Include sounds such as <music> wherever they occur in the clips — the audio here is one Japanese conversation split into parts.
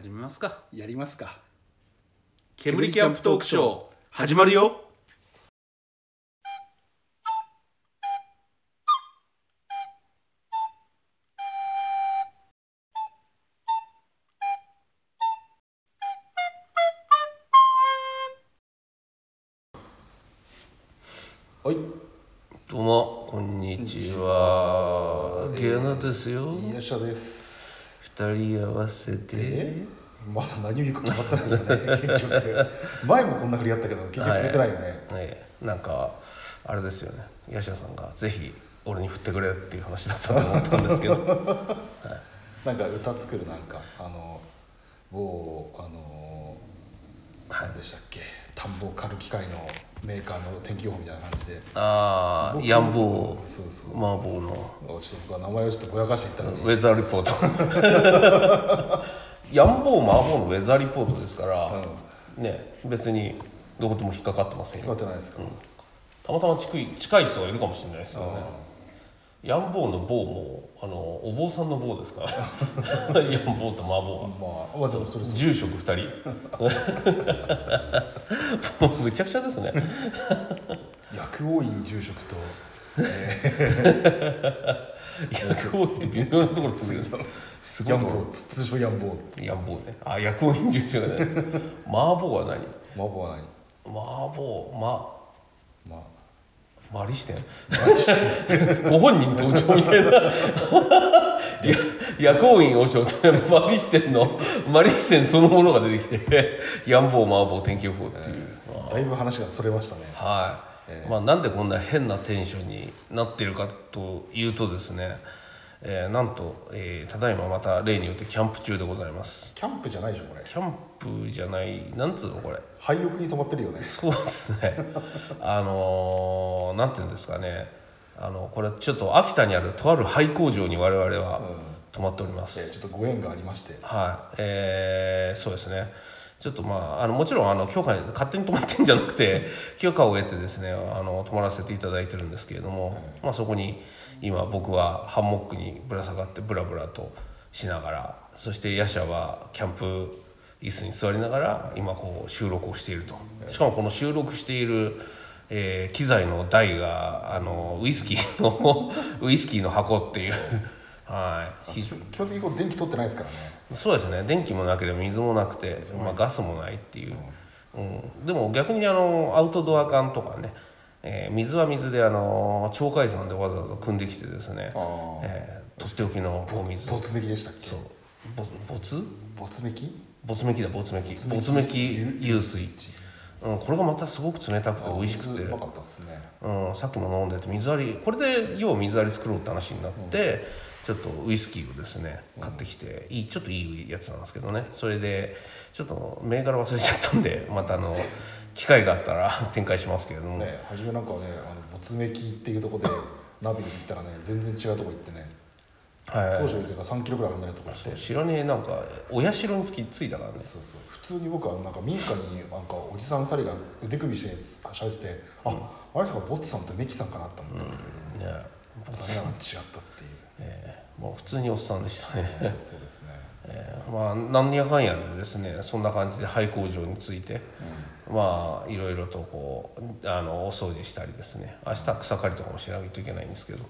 始めますか。やりますか。煙キャンプトークショー始まるよ。はい。どうもこんにちは。ゲナですよ。いらっしゃいです。二人合わせて。でまだ何を言うか分かってないよね結局前もこんな振りやったけど結局触れてないよね、ねなんかあれですよね。ヤシャさんがぜひ俺に振ってくれっていう話だったと思ったんですけど。<laughs> なんか歌作るなんかあの某あの何でしたっけ？田んぼを刈る機械のメーカーの天気予報みたいな感じで。僕ああヤンボーそうそう。麻婆の。ちょっと僕は名前をちょっとぼやかして言ったのに、ウェザーリポート。<laughs> ヤンボー麻婆のウェザーリポートですから、ね別にどことも引っかかってませんうん、よ分かってないですか、たまたま近い近い人がいるかもしれないですよね。あヤンボーの棒もあのお坊さんの棒ですから。<laughs> ヤンボーと麻あ婆まあまあでもそれそう住職2人。<laughs> もうむちゃくちゃですね。薬王院住職と、薬王院って微妙なところ続ける。<laughs> すごい通称ヤンボー。ろヤンボーね。あ薬王院住職ね。麻婆は何？麻婆は何？麻婆ままあマリ視点何してご本人登場みたいな。や薬王院和尚とマリ視点の？マリ視点そのものが出てきて。ヤンボー麻婆天気予報っていう、だいぶ話がそれましたね。はい、ええまあ、なんでこんな変なテンションになっているかというとですね、えーなんと、えーただいままた例によってキャンプ中でございます。キャンプじゃないでしょこれ。キャンプじゃないなんつうのこれ。廃屋に泊まってるよね。そうですね。<laughs> あのーなんていうんですかね。あのこれちょっと秋田にあるとある廃工場に我々はうん。泊まっておりま、ですちょっとご縁がありまして。はい、えーそうですね。ちょっとまあ、あのもちろんあの許可勝手に泊まってんじゃなくて <laughs> 許可を得てですねあの泊まらせていただいてるんですけれども、まあ、そこに今僕はハンモックにぶら下がってブラブラとしながらそしてヤシャはキャンプ椅子に座りながら今こう収録をしていると。しかもこの収録している、えー機材の台があのウイスキーの <laughs> ウイスキーの箱っていう。<laughs> はい。非基本的にこう電気取ってないですからね。そうですね。電気もなければ水もなくて、まあ、ガスもないっていう、うん、でも逆にあのアウトドア缶とかね、えー水は水であの鳥海山でわざわざ汲んできてですね、えーとっておきのお水。ボツメキでしたっけ？そう。ぼ没ボツメキ没メキだ没メキ没メキ没メキ湧水、うん、これがまたすごく冷たくて美味しくて。うん、さっきも飲んでて水割りこれで要は水割り作ろうって話になって、ちょっとウイスキーをですね買ってきて、いいちょっといいやつなんですけどね。それでちょっと銘柄忘れちゃったんでまたあの機会があったら <laughs> 展開しますけれども、ね初めなんかねあのボツメキっていうところでナビで行ったらね全然違うとこ行ってね。はい。当初よりか3キロぐらい離れたとこ行って。知らねえなんかお社につきついたからね。そうそう。普通に僕はなんか民家になんかおじさん2人が腕組みして喋っててあ、あの人がボッツさんとメキさんかなと思ったんですけど、ね。残念ながら違ったっていう。えーもう普通におっさんでしたね。そうですね、えーまあなんやかんやでですねそんな感じで廃工場について、まあいろいろとこうあのお掃除したりですね明日は草刈りとかもしないといけないんですけど、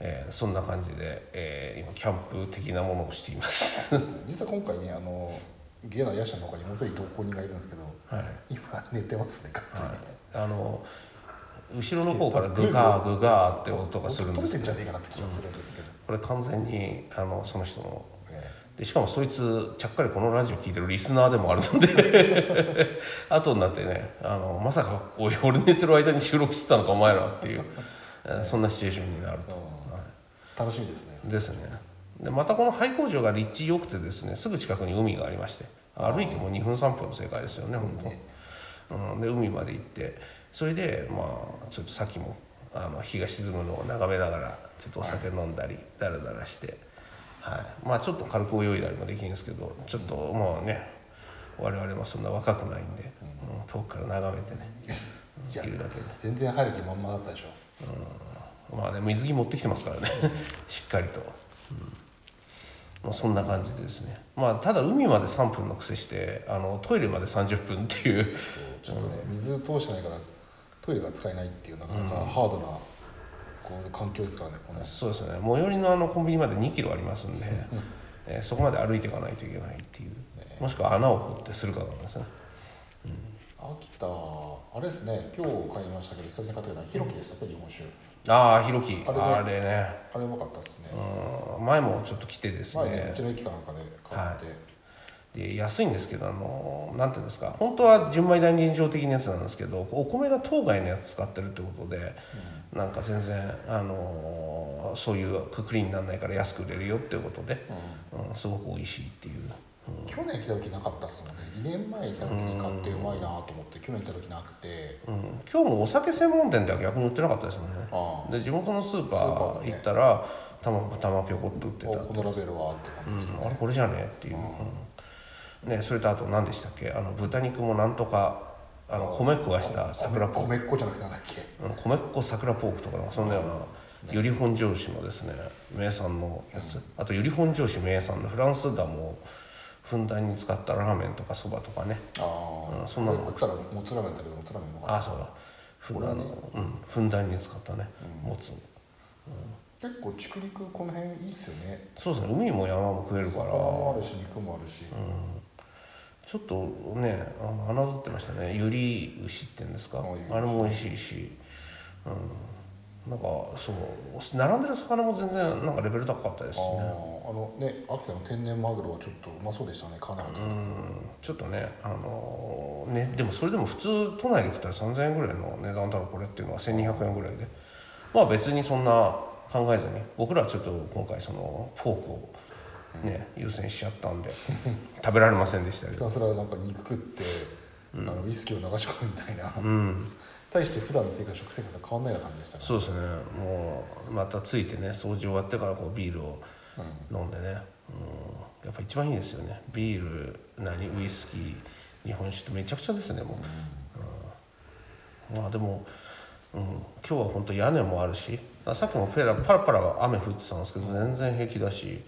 えーそんな感じで、えー今キャンプ的なものをしています。実は今回ねあのゲイなヤシャの他にもう一人同行人がいるんですけど、はい。今寝てますね完全に、あの後ろの方からグガーグガーって音がするんですけど。これ完全にあのその人のえでしかもそいつちゃっかりこのラジオ聞いてるリスナーでもあるので <laughs> 後になってねあのまさかおい俺寝てる間に収録してたのかお前らっていうえーそんなシチュエーションになると、うん。はえ楽しみですね。いですね。でまたこの廃工場が立地良くてですねすぐ近くに海がありまして歩いても2分3分の世界ですよね本当、うん、で海まで行ってそれでまあちょっとさっきもあの日が沈むのを眺めながらちょっとお酒飲んだりだらだらして、はい、まあちょっと軽く泳いだりもできるんですけどちょっともうね我々もそんな若くないんで、うん。遠くから眺めてねいやいるだけ。で、全然入る気満々だったでしょ。うん、まあね水着持ってきてますからね。<laughs> しっかりと、うん。まあ、そんな感じでですね。まあただ海まで3分の癖してあのトイレまで30分っていう。ちょっとね水通してないからトイレが使えないっていうなかなかハードなこういう環境ですからねこの。そうですね。最寄りのあのコンビニまで2キロありますんで、えーそこまで歩いていかないといけないっていう、もしくは穴を掘ってするかなんですね。秋田あれですね。今日買いましたけど久々に買ったけどひろきでしたっけ日本酒。ああひろきあれね。あれうまかったですね。うん。前もちょっと来てです前ねねうちの駅かなんかで買って、で安いんですけどあのなんていうんですか本当は純米大吟醸的なやつなんですけどお米が当該のやつ使ってるってことで、なんか全然あのそういうくくりにならないから安く売れるよっていうことで、うん。すごく美味しいっていう、去年来た時なかったっすもんね。2年前来た時に買ってうまいなと思って去年来た時なくて。うん。今日もお酒専門店では逆に売ってなかったですもんね。で地元のスーパスー行ったらたまたまぴょこっと売ってたおこのラベルはって感じですね、うん、あれこれじゃねっていう、うんね、それとあと何でしたっけ？あの豚肉もなんとかあの米食わした桜ポーク。米っ子じゃなくてなんだっけうん米っ子桜ポークとかそんなような由利本醸子のですね名産のやつあと由利本醸子名産のフランスガムをふんだんに使ったラーメンとかそばとかねああ、うんそんなの食ったらもつラーメンだけどもつラーメンああそうだふんこれはねうん、ふんだんに使ったね、うんもつた結構竹陸この辺いいっすよねそうですね海も山も食えるから魚もあるし肉もあるし、ちょっとねあの侮ってましたね。ゆり牛っていうんですか。あれも美味しいし、うん、なんかそう。並んでる魚も全然なんかレベル高かったですしね。あのね秋田の天然マグロはちょっとうまそうでしたね。買わなかったけど、うん。ちょっとねあのねでもそれでも普通都内で食ったら3000円ぐらいの値段だろこれっていうのは。1200円ぐらいで。まあ別にそんな考えずに僕らはちょっと今回そのフォークをね、優先しちゃったんで <laughs> 食べられませんでしたひたすらなんか肉食って、あのウイスキーを流し込むみたいな、うん。対して普段の生活食生活は変わんないような感じでしたからそうですね。もうまたついてね掃除終わってからこうビールをうん。飲んでね、うん、やっぱ一番いいですよね。ビール何ウイスキー日本酒ってめちゃくちゃですねもう、うん。まあでも、うん、今日は本当屋根もあるしあさっきもペラパラパラ雨降ってたんですけど全然平気だし、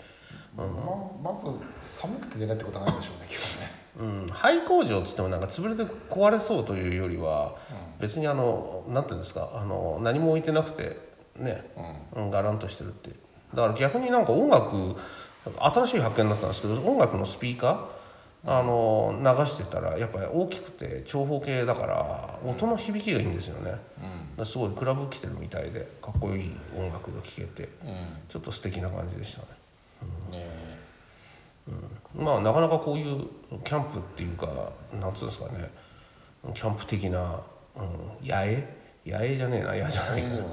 ままず寒くて寝ないってことはないでしょうね今日はね。うん、廃工場っつってもなんか潰れて壊れそうというよりは別にあのなんていうんですかあの何も置いてなくてね、うん。うん、ガランとしてるってだから逆になんか音楽新しい発見だったんですけど音楽のスピーカーあの流してたらやっぱり大きくて長方形だから音の響きがいいんですよね、だからすごいクラブ来てるみたいでかっこいい音楽が聴けてうん、ちょっと素敵な感じでしたね。うん、ね。えうん。まあなかなかこういうキャンプっていうかなんつうんですかね。キャンプ的な、うん、野営？野営じゃねえな。野じゃないかな、うん。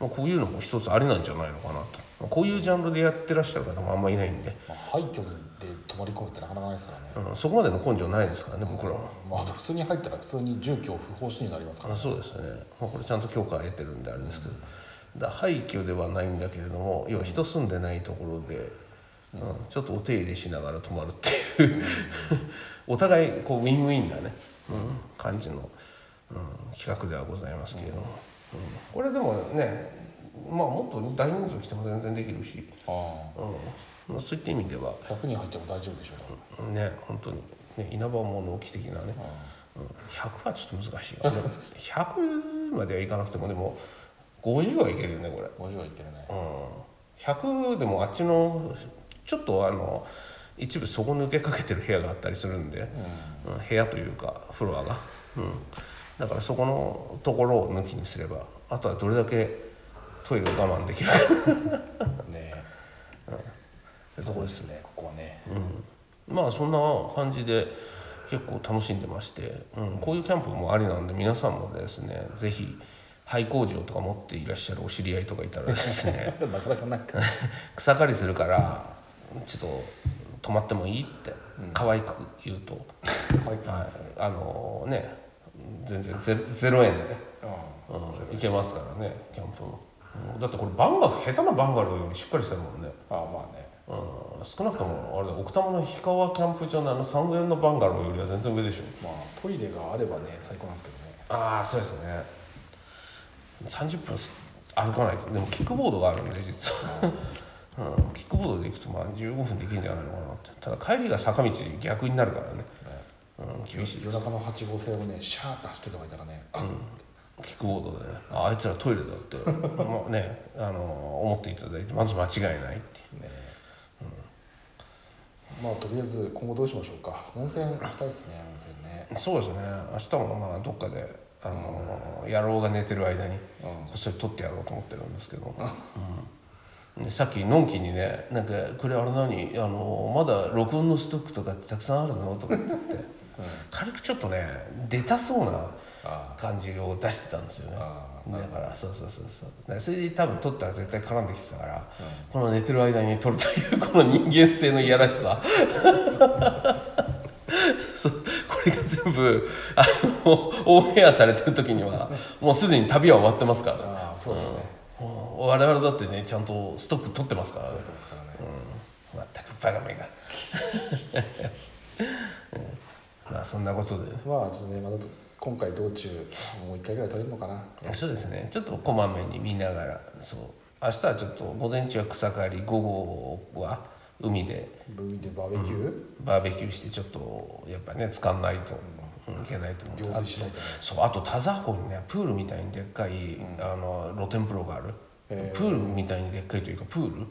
まあ、こういうのも一つありなんじゃないのかなと、まあこういうジャンルでやってらっしゃる方もあんまいないんで、まあ、廃墟で泊まり込むってなかなかないですからね、うん、そこまでの根性ないですからね僕らは、まあ、普通に入ったら普通に住居不法侵入になりますからあそうですね、まあ、これちゃんと許可得てるんであれですけど、だから廃墟ではないんだけれども要は人住んでないところで、うんちょっとお手入れしながら泊まるっていうお互いこうウィンウィンなね、うん、感じの、うん、企画ではございますけれども、うん。これでもねまあもっと大人数来ても全然できるし、あうん。まあ、そういった意味では。あ100人入っても大丈夫でしょう。ねね本当に。ね稲葉物置的なね、うん、100はちょっと難しいわ100まではいかなくてもでも50はいけるよねこれ、50はいけるね。うん、100でもあっちのちょっとあの一部底抜けかけてる部屋があったりするんで、うん。部屋というかフロアが、うん、だからそこのところを抜きにすればあとはどれだけトイレを我慢できるか。<laughs> ね。えそうですねここはね。うん、まあそんな感じで結構楽しんでまして、うん、こういうキャンプもありなんで皆さんもですねぜひ廃工場とか持っていらっしゃるお知り合いとかいたらですね。<laughs> なかなかなんか <laughs> 草刈りするからちょっと泊まってもいいって可愛く言うと、入ってはいますね、あのね全然ゼゼロ円で、ううん。ん、行けますからねキャンプも、うん。だってこれバンガ下手なバンガローよりしっかりしてるもんね。ああまあね。うん。少なくともあれだ奥多摩の氷川キャンプ場のあの3000円のバンガローよりは全然上でしょ。まあトイレがあればね最高なんですけどね。ああそうですね30分歩かないと。でもキックボードがあるんで実は、うん、キックボードで行くとまあ15分できるんじゃないのかなって。ただ帰りが坂道逆になるからね、うん、厳しい。夜中の8号線をねシャーッと走ってる人がいたらねあ、キックボードでね。ああいつらトイレだって。<laughs> まあねあの思っていただいてまず間違いないっていう。ねまあとりあえず今後どうしましょうか。温泉行きたいですね温泉ね。そうですね。明日もまあどっかであの、野郎が寝てる間にうん。こっそり撮ってやろうと思ってるんですけど、うん。でさっきのんきにね「なんかこれあれ何？あのまだ録音のストックとかってたくさんあるの?」とか言って。軽くちょっとね出たそうなあ。感じを出してたんですよね。あだからそうそうそうそう。それで多分撮ったら絶対絡んできてたから、この寝てる間に撮るというこの人間性のいやらしさ。そ <laughs> れが全部あのオンエアされてる時にはもうすでに旅は終わってますから。あそうですね。うん。我々だってねちゃんとストック取ってますからね。撮ってますからねうん。全くバカめが、うん。まあそんなことで。まあちょっとねまた今回道中もう一回ぐらい撮れるのかな。そうですね。ちょっとこまめに見ながらそう。明日はちょっと午前中は草刈り午後は海で。海でバーベキュー、バーベキューしてちょっとやっぱね使わないと、うん。いけないと思う。そうあと田沢湖にねプールみたいにでっかい、あの露天風呂がある、へー。プールみたいにでっかいというかプール？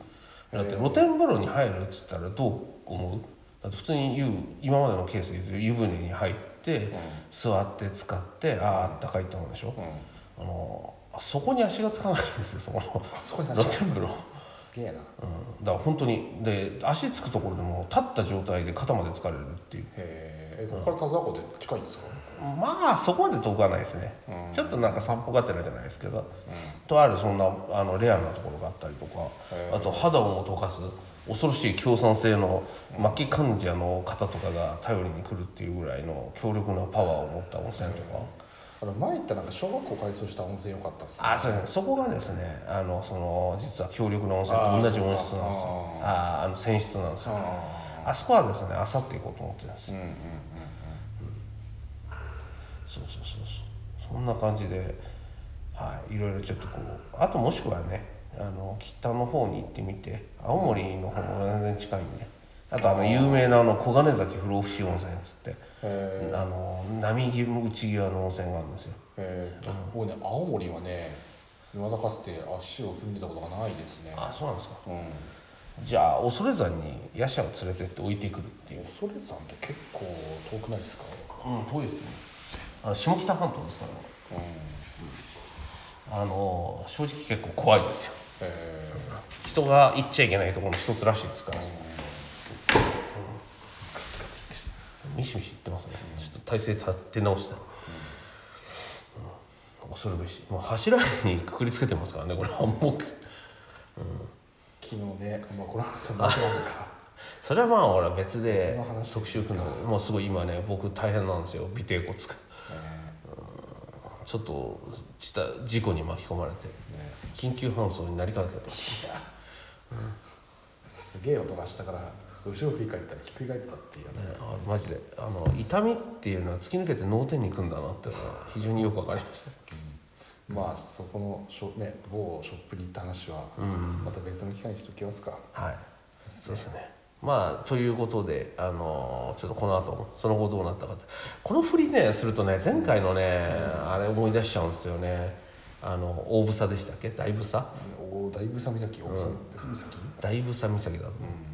だって露天風呂に入るっつったらどう思う？だって普通に湯今までのケースで言うと湯船に入って、座って使ってあああったかいって思うでしょ、うん。あのそこに足がつかないんですよそこの露天風呂、すげえな。うん、だから本当にで足つくところでも立った状態で肩まで疲れるっていう。へえここから田沢湖で近いんですか？まあそこまで遠くはないですね、うん。ちょっとなんか散歩がてらじゃないですけど、とあるそんなあのレアなところがあったりとか。あと肌をも溶かす恐ろしい強酸性の末期患者の方とかが頼りに来るっていうぐらいの強力なパワーを持った温泉とか、あの前行ったなんか小学校改装した温泉良かったですね。あそうそこがですねあのその実は強力な温泉と同じ温室なんですよ。あーあの泉質なんですよ。ああそこはですねあさって行こうと思ってるんですうんうんうんそうそうそうそう。そんな感じではいいろいろちょっとこうあともしくはねあの北の方に行ってみて青森の方も全然近いんであとあの有名なあの小金崎不老不死温泉っつってへあの波際内際の温泉があるんですよ。えー、僕ね青森はね未だかつて足を踏んでたことがないですね。あそうなんですか。うん。じゃあ恐山に夜叉を連れてって置いてくるっていう。恐山って結構遠くないですか？うん遠いですね。あの下北半島ですからうん。あの正直結構怖いですよ。え人が行っちゃいけないところの一つらしいですから、ミシミシ言ってますね、ちょっと体勢立って直して、うん。恐るべし。もう柱にくくりつけてますからねこれ。ハンモックー、昨日ね、まあ、この話はそれはまあほら別で特集組んだもうすごい今ね僕大変なんですよ。尾てい骨が。ね。ちょっとした事故に巻き込まれて。ね。緊急搬送になりかけてますすげえ音がしたから後ろ振り返ったらひっくり返ってたっていうやつ。ですか、あマジで。あの痛みっていうのは突き抜けて脳天にくんだなっていうのは非常によく分かりました。まあそこのショ,、ね、某ショップに行った話はうん。また別の機会にしておきますか、はい。そうですね。まあということであのちょっとこの後その後どうなったかって。この振りねするとね前回のね、あれ思い出しちゃうんですよねあの大房でしたっけ？大房？お大房岬大房岬、大房岬だ、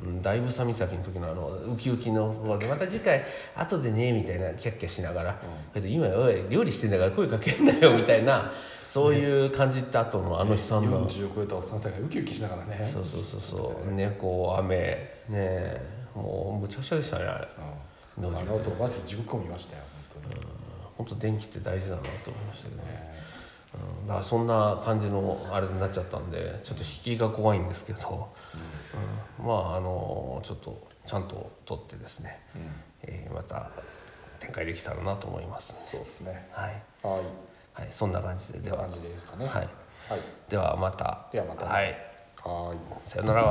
う。ん、大房岬の時のあのウキウキのまた次回後でねみたいなキャッキャしながら、それで今おい料理してんだから声かけんなよみたいなそういう感じって後のあの悲惨な、40を超えたおっさんたちがウキウキしながらね。そうそうそうそう。猫雨ねえもうむちゃくちゃでしたねあれ。うん。あの後マジで地獄を見ましたよ本当に、本当電気って大事だなと思いましたけどね、ねうん、だからそんな感じのあれになっちゃったんでちょっと引きが怖いんですけど、うんまああのちょっとちゃんと取ってですね、うん。えーまた展開できたらなと思います。そうですね。はい、はい。はい、そんな感じででは。感じですかね。はい、はい。ではまた。ではまたね。はい。はい。さよなら